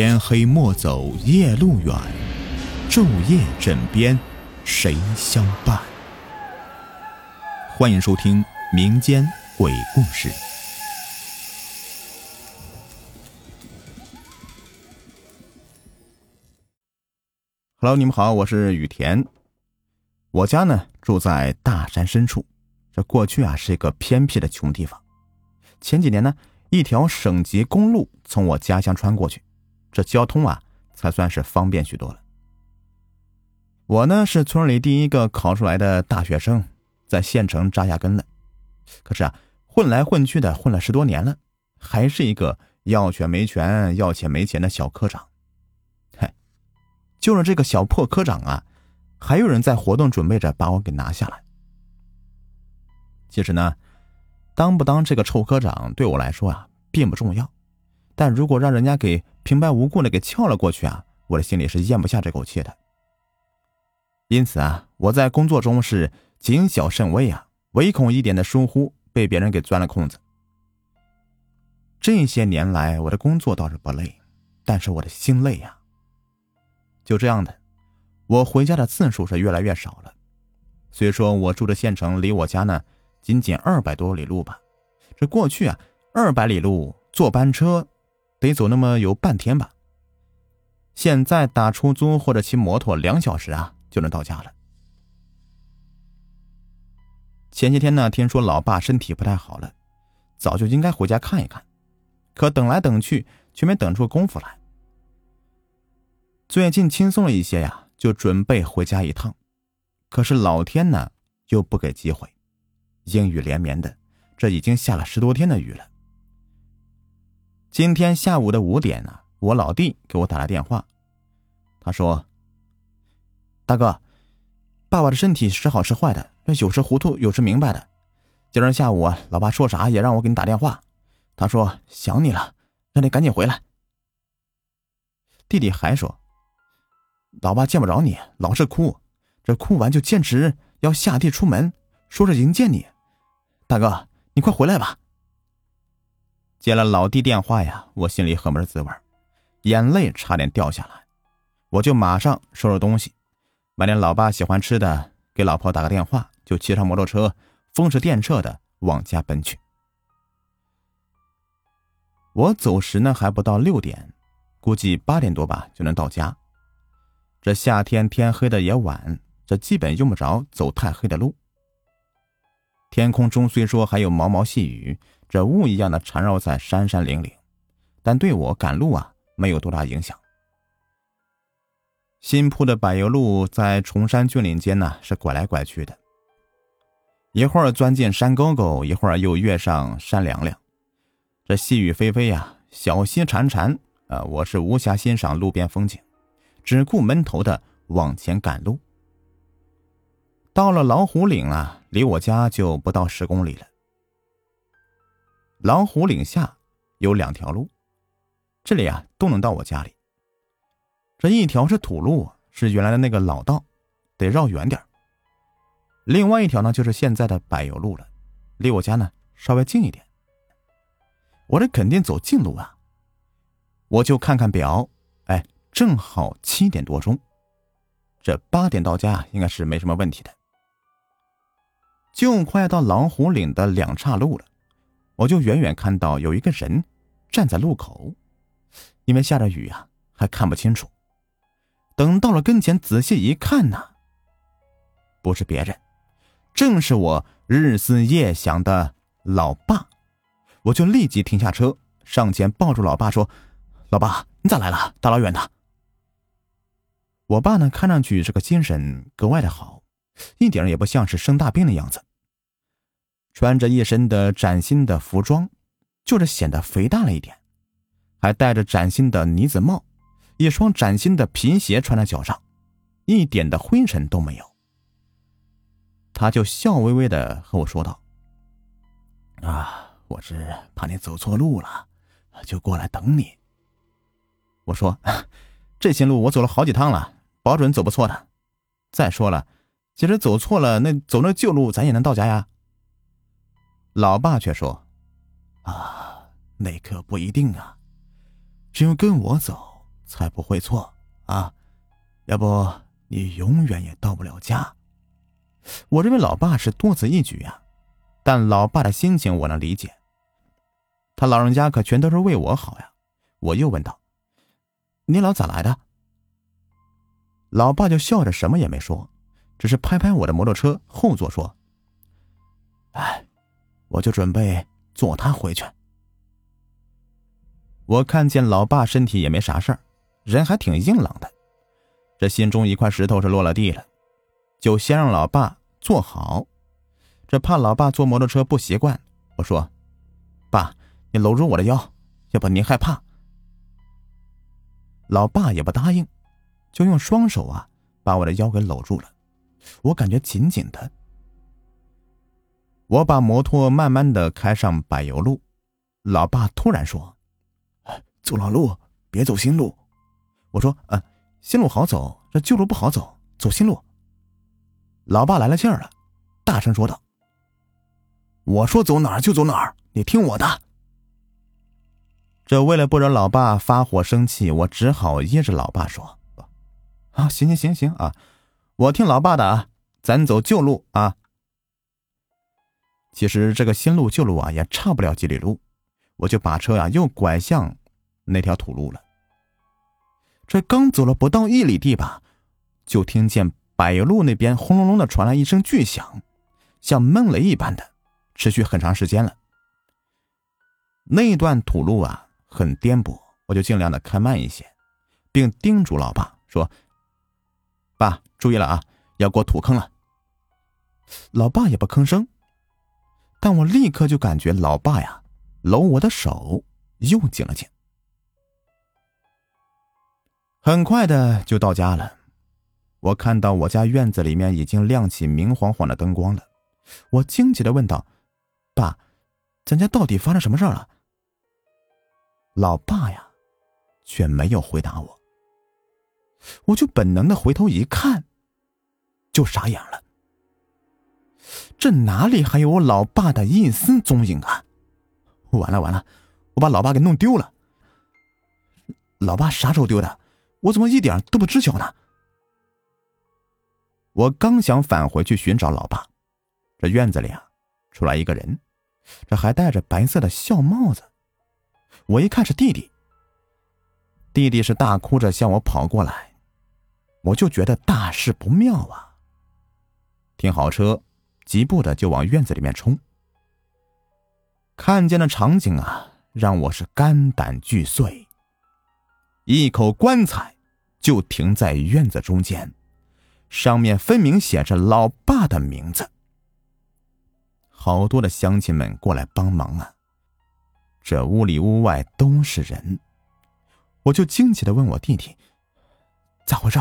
天黑莫走夜路远，昼夜枕边谁相伴？欢迎收听民间鬼故事。Hello，你们好，我是雨田。我家呢住在大山深处，这过去啊是一个偏僻的穷地方。前几年呢，一条省级公路从我家乡穿过去。这交通啊，才算是方便许多了。我呢是村里第一个考出来的大学生，在县城扎下根了。可是啊，混来混去的混了十多年了，还是一个要权没权、要钱没钱的小科长。嗨，就是这个小破科长啊，还有人在活动，准备着把我给拿下来。其实呢，当不当这个臭科长对我来说啊，并不重要。但如果让人家给平白无故的给撬了过去啊，我的心里是咽不下这口气的。因此啊，我在工作中是谨小慎微啊，唯恐一点的疏忽被别人给钻了空子。这些年来，我的工作倒是不累，但是我的心累呀。就这样的，我回家的次数是越来越少了。虽说我住的县城离我家呢仅仅二百多里路吧，这过去啊二百里路坐班车。得走那么有半天吧。现在打出租或者骑摩托，两小时啊就能到家了。前些天呢，听说老爸身体不太好了，早就应该回家看一看，可等来等去却没等出功夫来。最近轻松了一些呀，就准备回家一趟，可是老天呢又不给机会，阴雨连绵的，这已经下了十多天的雨了。今天下午的五点呢，我老弟给我打了电话，他说：“大哥，爸爸的身体时好时坏的，那有时糊涂，有时明白的。今儿下午，老爸说啥也让我给你打电话，他说想你了，让你赶紧回来。”弟弟还说：“老爸见不着你，老是哭，这哭完就坚持要下地出门，说着迎接你。大哥，你快回来吧。”接了老弟电话呀，我心里很不是滋味，眼泪差点掉下来。我就马上收拾东西，买点老爸喜欢吃的，给老婆打个电话，就骑上摩托车，风驰电掣的往家奔去。我走时呢还不到六点，估计八点多吧就能到家。这夏天天黑的也晚，这基本用不着走太黑的路。天空中虽说还有毛毛细雨。这雾一样的缠绕在山山岭岭，但对我赶路啊没有多大影响。新铺的柏油路在崇山峻岭间呢是拐来拐去的，一会儿钻进山沟沟，一会儿又跃上山梁梁。这细雨霏霏呀，小溪潺潺，啊，我是无暇欣赏路边风景，只顾闷头的往前赶路。到了老虎岭啊，离我家就不到十公里了。老虎岭下有两条路，这里啊都能到我家里。这一条是土路，是原来的那个老道，得绕远点另外一条呢，就是现在的柏油路了，离我家呢稍微近一点。我这肯定走近路啊。我就看看表，哎，正好七点多钟，这八点到家应该是没什么问题的。就快到老虎岭的两岔路了。我就远远看到有一个人站在路口，因为下着雨啊，还看不清楚。等到了跟前，仔细一看呢，不是别人，正是我日思夜想的老爸。我就立即停下车，上前抱住老爸说：“老爸，你咋来了？大老远的。”我爸呢，看上去这个精神格外的好，一点也不像是生大病的样子。穿着一身的崭新的服装，就是显得肥大了一点，还戴着崭新的呢子帽，一双崭新的皮鞋穿在脚上，一点的灰尘都没有。他就笑微微的和我说道：“啊，我是怕你走错路了，就过来等你。”我说：“这些路我走了好几趟了，保准走不错的。再说了，即使走错了，那走那旧路，咱也能到家呀。”老爸却说：“啊，那可不一定啊！只有跟我走，才不会错啊！要不你永远也到不了家。我认为老爸是多此一举呀，但老爸的心情我能理解。他老人家可全都是为我好呀。我又问道：“你老咋来的？”老爸就笑着什么也没说，只是拍拍我的摩托车后座说：“哎，我就准备坐他回去。”我看见老爸身体也没啥事儿，人还挺硬朗的，这心中一块石头是落了地了，就先让老爸坐好，这怕老爸坐摩托车不习惯。我说：“爸，你搂住我的腰，要不您害怕。”老爸也不答应，就用双手啊把我的腰给搂住了，我感觉紧紧的。我把摩托慢慢的开上柏油路，老爸突然说。走老路，别走新路。我说：“嗯，新路好走，这旧路不好走，走新路。”老爸来了劲儿了，大声说道：“我说走哪儿就走哪儿，你听我的。”这为了不惹老爸发火生气，我只好噎着老爸说：“啊，行行行行啊，我听老爸的啊，咱走旧路啊。”其实这个新路旧路啊，也差不了几里路，我就把车呀又拐向。那条土路了。这刚走了不到一里地吧，就听见柏油路那边轰隆隆的传来一声巨响，像闷雷一般的，持续很长时间了。那段土路啊很颠簸，我就尽量的开慢一些，并叮嘱老爸说：“爸，注意了啊，要过土坑了。”老爸也不吭声，但我立刻就感觉老爸呀搂我的手又紧了紧。很快的就到家了，我看到我家院子里面已经亮起明晃晃的灯光了，我惊奇的问道：“爸，咱家到底发生什么事了？”老爸呀，却没有回答我。我就本能的回头一看，就傻眼了。这哪里还有我老爸的一丝踪影啊？完了完了，我把老爸给弄丢了。老爸啥时候丢的？我怎么一点都不知晓呢？我刚想返回去寻找老爸，这院子里啊，出来一个人，这还戴着白色的孝帽子。我一看是弟弟，弟弟是大哭着向我跑过来，我就觉得大事不妙啊！停好车，急步的就往院子里面冲。看见的场景啊，让我是肝胆俱碎。一口棺材就停在院子中间，上面分明写着老爸的名字。好多的乡亲们过来帮忙啊！这屋里屋外都是人，我就惊奇的问我弟弟：“咋回事？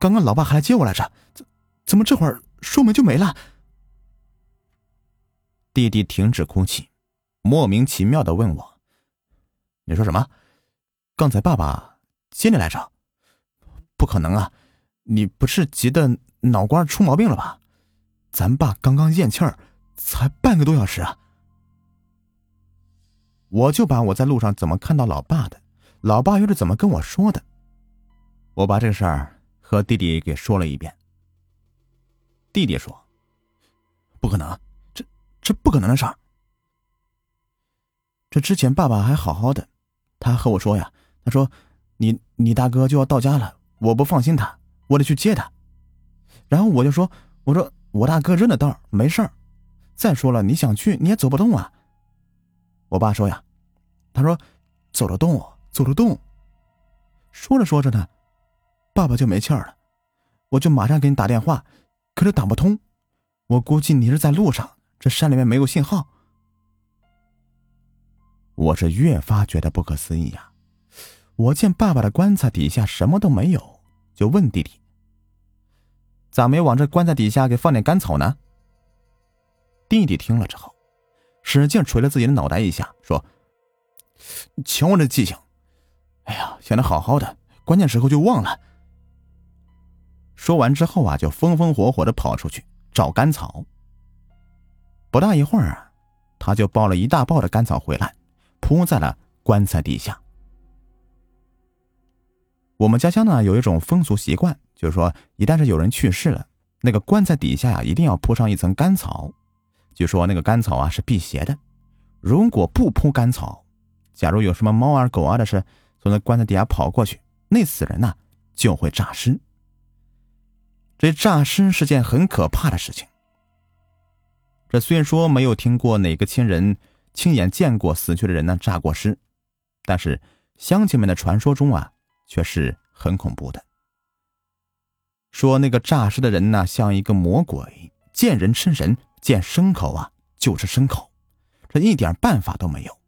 刚刚老爸还来接我来着，怎怎么这会儿说没就没了？”弟弟停止哭泣，莫名其妙的问我：“你说什么？”刚才爸爸接你来着，不可能啊！你不是急得脑瓜出毛病了吧？咱爸刚刚咽气儿，才半个多小时啊！我就把我在路上怎么看到老爸的，老爸又是怎么跟我说的，我把这事儿和弟弟给说了一遍。弟弟说：“不可能，这不可能的事儿。这之前爸爸还好好的，他和我说呀。”他说：“你你大哥就要到家了，我不放心他，我得去接他。”然后我就说：“我说我大哥认得道，没事儿。再说了，你想去你也走不动啊。”我爸说：“呀，他说走得动，走得动。”说着说着呢，爸爸就没气儿了。我就马上给你打电话，可是打不通。我估计你是在路上，这山里面没有信号。我是越发觉得不可思议呀。我见爸爸的棺材底下什么都没有，就问弟弟：“咋没往这棺材底下给放点干草呢？”弟弟听了之后，使劲捶了自己的脑袋一下，说：“瞧我这记性！哎呀，想的好好的，关键时候就忘了。”说完之后啊，就风风火火的跑出去找干草。不大一会儿啊，他就抱了一大包的干草回来，铺在了棺材底下。我们家乡呢有一种风俗习惯，就是说一旦是有人去世了，那个棺材底下呀一定要铺上一层干草，据说那个干草啊是辟邪的。如果不铺干草，假如有什么猫啊狗啊的是从那棺材底下跑过去，那死人呢就会诈尸。这诈尸是件很可怕的事情。这虽然说没有听过哪个亲人亲眼见过死去的人呢诈过尸，但是乡亲们的传说中啊，却是很恐怖的。说那个诈尸的人呢，像一个魔鬼，见人吃人，见牲口啊就吃牲口，这一点办法都没有。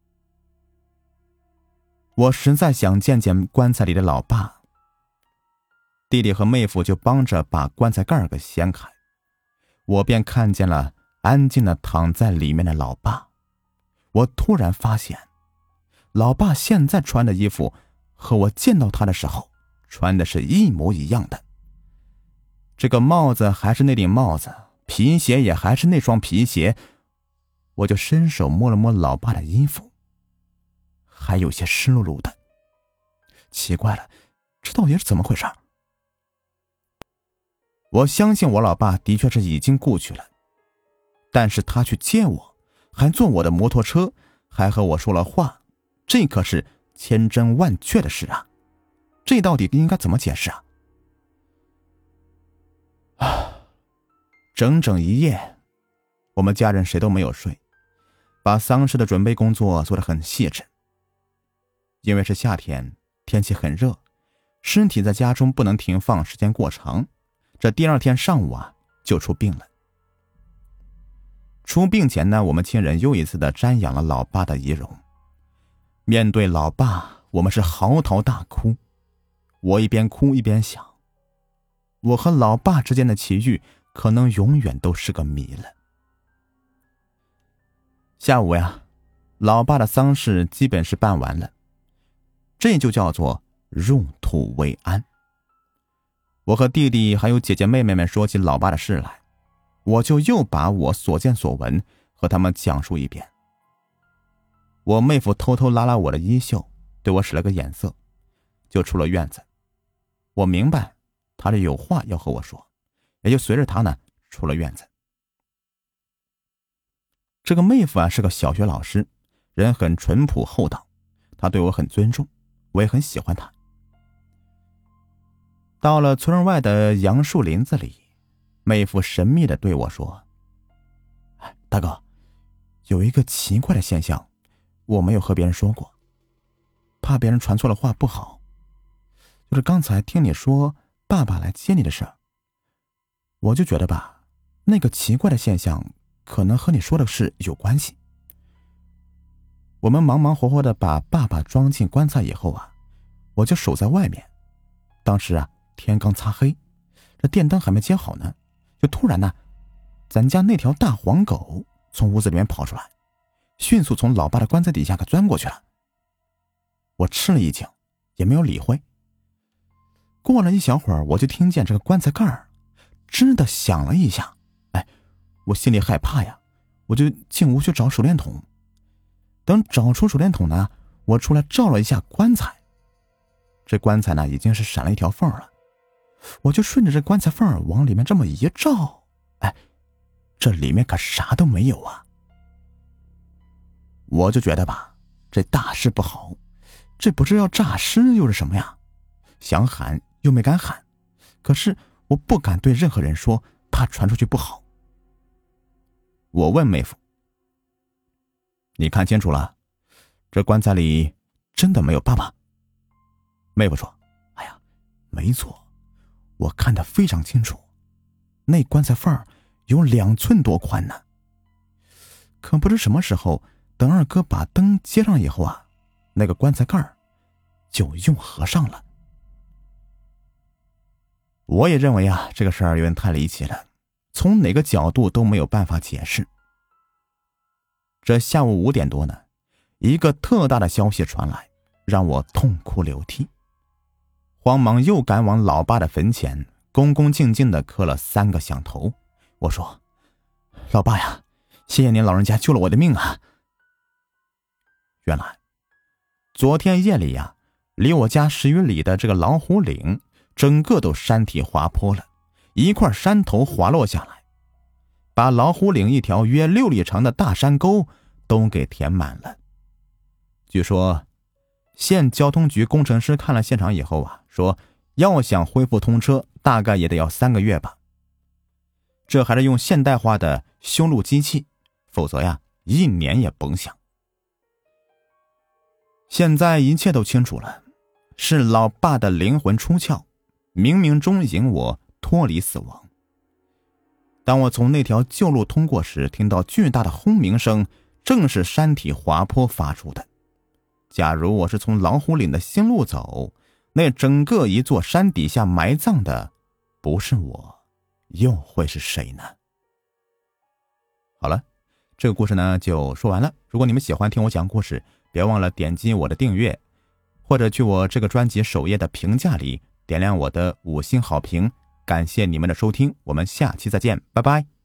我实在想见见棺材里的老爸。弟弟和妹夫就帮着把棺材盖给掀开，我便看见了安静的躺在里面的老爸。我突然发现，老爸现在穿的衣服和我见到他的时候穿的是一模一样的。这个帽子还是那顶帽子，皮鞋也还是那双皮鞋。我就伸手摸了摸老爸的衣服，还有些湿漉漉的。奇怪了，这到底是怎么回事？我相信我老爸的确是已经故去了，但是他去接我，还坐我的摩托车，还和我说了话，这可是千真万确的事啊！这到底应该怎么解释啊？啊，整整一夜，我们家人谁都没有睡，把丧事的准备工作做得很细致。因为是夏天，天气很热，身体在家中不能停放时间过长。这第二天上午啊，就出殡了。出殡前呢，我们亲人又一次的瞻仰了老爸的遗容。面对老爸，我们是嚎啕大哭。我一边哭一边想，我和老爸之间的奇遇，可能永远都是个谜了。下午呀，老爸的丧事基本是办完了，这就叫做入土为安。我和弟弟还有姐姐妹妹们说起老爸的事来，我就又把我所见所闻和他们讲述一遍。我妹夫偷偷拉拉我的衣袖，对我使了个眼色，就出了院子。我明白他是有话要和我说，也就随着他呢出了院子。这个妹夫啊是个小学老师，人很淳朴厚道，他对我很尊重，我也很喜欢他。到了村外的杨树林子里，妹夫神秘的对我说：“大哥，有一个奇怪的现象，我没有和别人说过，怕别人传错了话不好。就是刚才听你说爸爸来接你的事儿，我就觉得吧，那个奇怪的现象可能和你说的事有关系。我们忙忙活活的把爸爸装进棺材以后啊，我就守在外面，当时啊。”天刚擦黑，这电灯还没接好呢，突然呢，咱家那条大黄狗从屋子里面跑出来，迅速从老爸的棺材底下给钻过去了。我吃了一惊，也没有理会。过了一小会儿，我就听见这个棺材盖儿吱的响了一下，哎，我心里害怕呀，我就进屋去找手电筒。等找出手电筒呢，我出来照了一下棺材，这棺材呢已经是闪了一条缝了。我就顺着这棺材缝往里面这么一照，哎，这里面可啥都没有啊！我就觉得吧，这大事不好，这不是要诈尸又是什么呀？想喊又没敢喊，可是我不敢对任何人说，怕传出去不好。我问妹夫：“你看清楚了，这棺材里真的没有爸爸？”妹夫说：“哎呀，没错。”我看得非常清楚，那棺材缝儿有两寸多宽呢。可不知什么时候，等二哥把灯接上以后啊，那个棺材盖儿就又合上了。我也认为啊，这个事儿有点太离奇了，从哪个角度都没有办法解释。这下午五点多呢，一个特大的消息传来，让我痛哭流涕。慌忙又赶往老爸的坟前，恭恭敬敬的磕了三个响头。我说：“老爸呀，谢谢您老人家救了我的命啊！”原来，昨天夜里呀，离我家十余里的这个老虎岭，整个都山体滑坡了，一块山头滑落下来，把老虎岭一条约六里长的大山沟都给填满了。据说，县交通局工程师看了现场以后啊，说要想恢复通车，大概也得要三个月吧。这还是用现代化的修路机器，否则呀，一年也甭想。现在一切都清楚了，是老爸的灵魂出窍，冥冥中引我脱离死亡。当我从那条旧路通过时，听到巨大的轰鸣声，正是山体滑坡发出的。假如我是从老虎岭的新路走，那整个一座山底下埋葬的，不是我，又会是谁呢？好了，这个故事呢就说完了。如果你们喜欢听我讲故事，别忘了点击我的订阅，或者去我这个专辑首页的评价里点亮我的五星好评。感谢你们的收听，我们下期再见，拜拜。